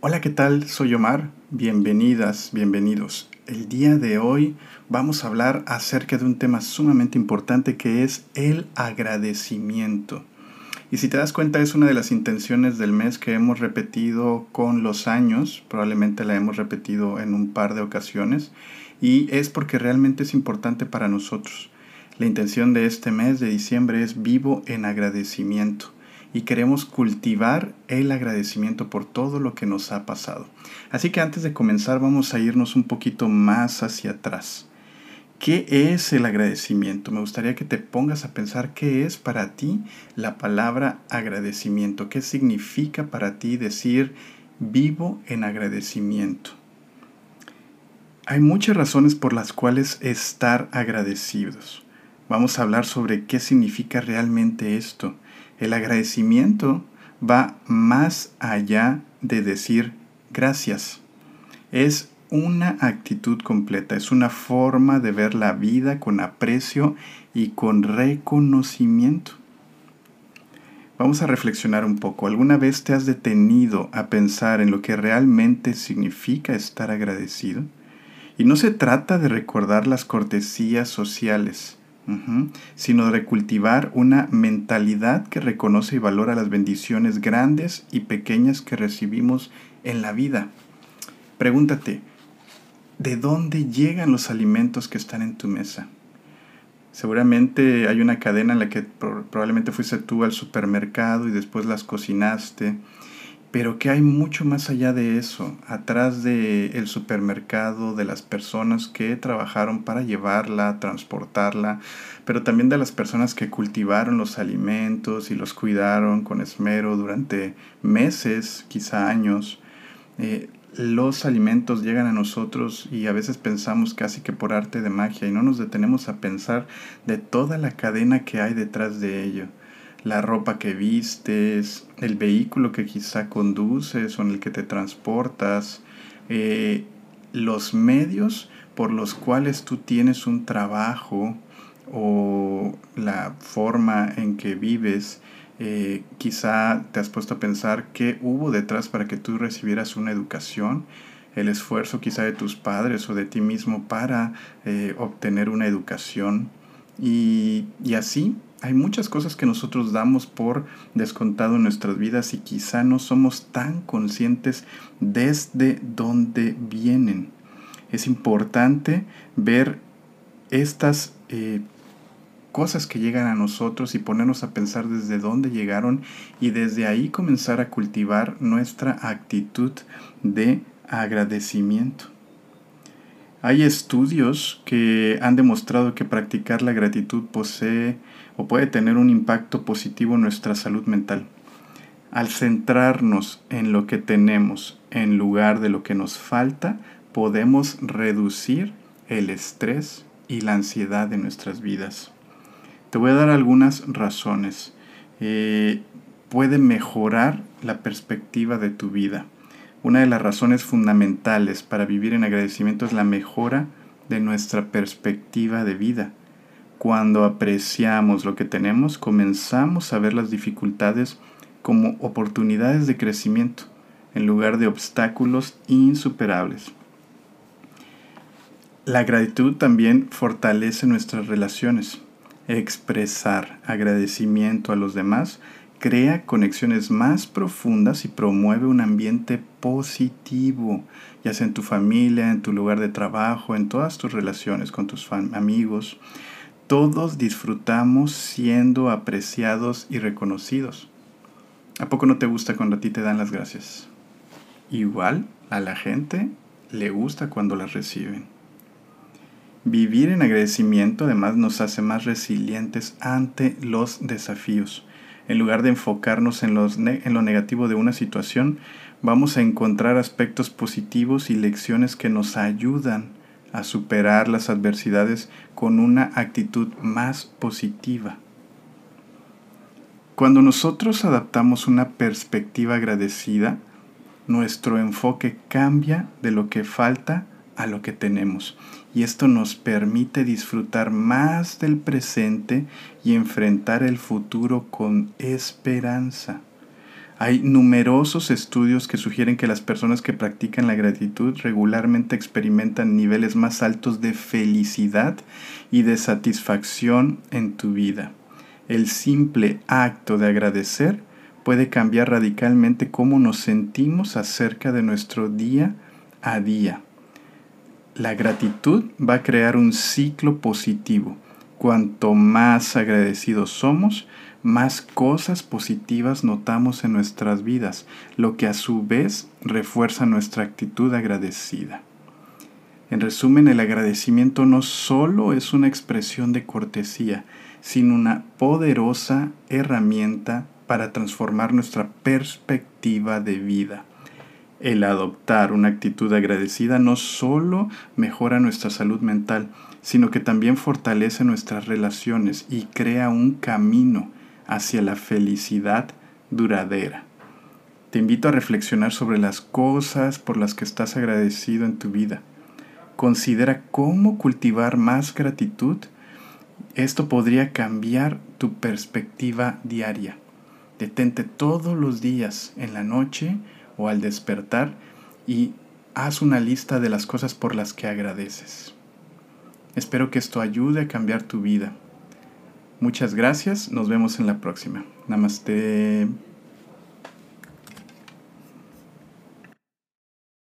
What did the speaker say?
Hola, ¿qué tal? Soy Omar. Bienvenidas, bienvenidos. El día de hoy vamos a hablar acerca de un tema sumamente importante que es el agradecimiento. Y si te das cuenta es una de las intenciones del mes que hemos repetido con los años, probablemente la hemos repetido en un par de ocasiones, y es porque realmente es importante para nosotros. La intención de este mes de diciembre es vivo en agradecimiento y queremos cultivar el agradecimiento por todo lo que nos ha pasado. Así que antes de comenzar vamos a irnos un poquito más hacia atrás. ¿Qué es el agradecimiento? Me gustaría que te pongas a pensar qué es para ti la palabra agradecimiento. ¿Qué significa para ti decir vivo en agradecimiento? Hay muchas razones por las cuales estar agradecidos. Vamos a hablar sobre qué significa realmente esto. El agradecimiento va más allá de decir gracias. Es una actitud completa, es una forma de ver la vida con aprecio y con reconocimiento. Vamos a reflexionar un poco. ¿Alguna vez te has detenido a pensar en lo que realmente significa estar agradecido? Y no se trata de recordar las cortesías sociales, sino de recultivar una mentalidad que reconoce y valora las bendiciones grandes y pequeñas que recibimos en la vida. Pregúntate, ¿de dónde llegan los alimentos que están en tu mesa? Seguramente hay una cadena en la que probablemente fuiste tú al supermercado y después las cocinaste pero que hay mucho más allá de eso, atrás del el supermercado, de las personas que trabajaron para llevarla, transportarla, pero también de las personas que cultivaron los alimentos y los cuidaron con esmero durante meses, quizá años. Eh, los alimentos llegan a nosotros y a veces pensamos casi que por arte de magia y no nos detenemos a pensar de toda la cadena que hay detrás de ello la ropa que vistes, el vehículo que quizá conduces o en el que te transportas, eh, los medios por los cuales tú tienes un trabajo o la forma en que vives, eh, quizá te has puesto a pensar qué hubo detrás para que tú recibieras una educación, el esfuerzo quizá de tus padres o de ti mismo para eh, obtener una educación. Y, y así hay muchas cosas que nosotros damos por descontado en nuestras vidas y quizá no somos tan conscientes desde dónde vienen. Es importante ver estas eh, cosas que llegan a nosotros y ponernos a pensar desde dónde llegaron y desde ahí comenzar a cultivar nuestra actitud de agradecimiento. Hay estudios que han demostrado que practicar la gratitud posee o puede tener un impacto positivo en nuestra salud mental. Al centrarnos en lo que tenemos en lugar de lo que nos falta, podemos reducir el estrés y la ansiedad de nuestras vidas. Te voy a dar algunas razones. Eh, puede mejorar la perspectiva de tu vida. Una de las razones fundamentales para vivir en agradecimiento es la mejora de nuestra perspectiva de vida. Cuando apreciamos lo que tenemos, comenzamos a ver las dificultades como oportunidades de crecimiento en lugar de obstáculos insuperables. La gratitud también fortalece nuestras relaciones. Expresar agradecimiento a los demás crea conexiones más profundas y promueve un ambiente positivo, ya sea en tu familia, en tu lugar de trabajo, en todas tus relaciones con tus amigos. Todos disfrutamos siendo apreciados y reconocidos. ¿A poco no te gusta cuando a ti te dan las gracias? Igual a la gente le gusta cuando las reciben. Vivir en agradecimiento además nos hace más resilientes ante los desafíos. En lugar de enfocarnos en, lo negativo de una situación, vamos a encontrar aspectos positivos y lecciones que nos ayudan a superar las adversidades con una actitud más positiva. Cuando nosotros adaptamos una perspectiva agradecida, nuestro enfoque cambia de lo que falta a lo que tenemos. Y esto nos permite disfrutar más del presente y enfrentar el futuro con esperanza. Hay numerosos estudios que sugieren que las personas que practican la gratitud regularmente experimentan niveles más altos de felicidad y de satisfacción en tu vida. El simple acto de agradecer puede cambiar radicalmente cómo nos sentimos acerca de nuestro día a día. La gratitud va a crear un ciclo positivo. Cuanto más agradecidos somos, más cosas positivas notamos en nuestras vidas, lo que a su vez refuerza nuestra actitud agradecida. En resumen, el agradecimiento no solo es una expresión de cortesía, sino una poderosa herramienta para transformar nuestra perspectiva de vida. El adoptar una actitud agradecida no solo mejora nuestra salud mental, sino que también fortalece nuestras relaciones y crea un camino hacia la felicidad duradera. Te invito a reflexionar sobre las cosas por las que estás agradecido en tu vida. Considera cómo cultivar más gratitud. Esto podría cambiar tu perspectiva diaria. Detente todos los días en la noche o al despertar y haz una lista de las cosas por las que agradeces. Espero que esto ayude a cambiar tu vida. Muchas gracias, nos vemos en la próxima. Namaste.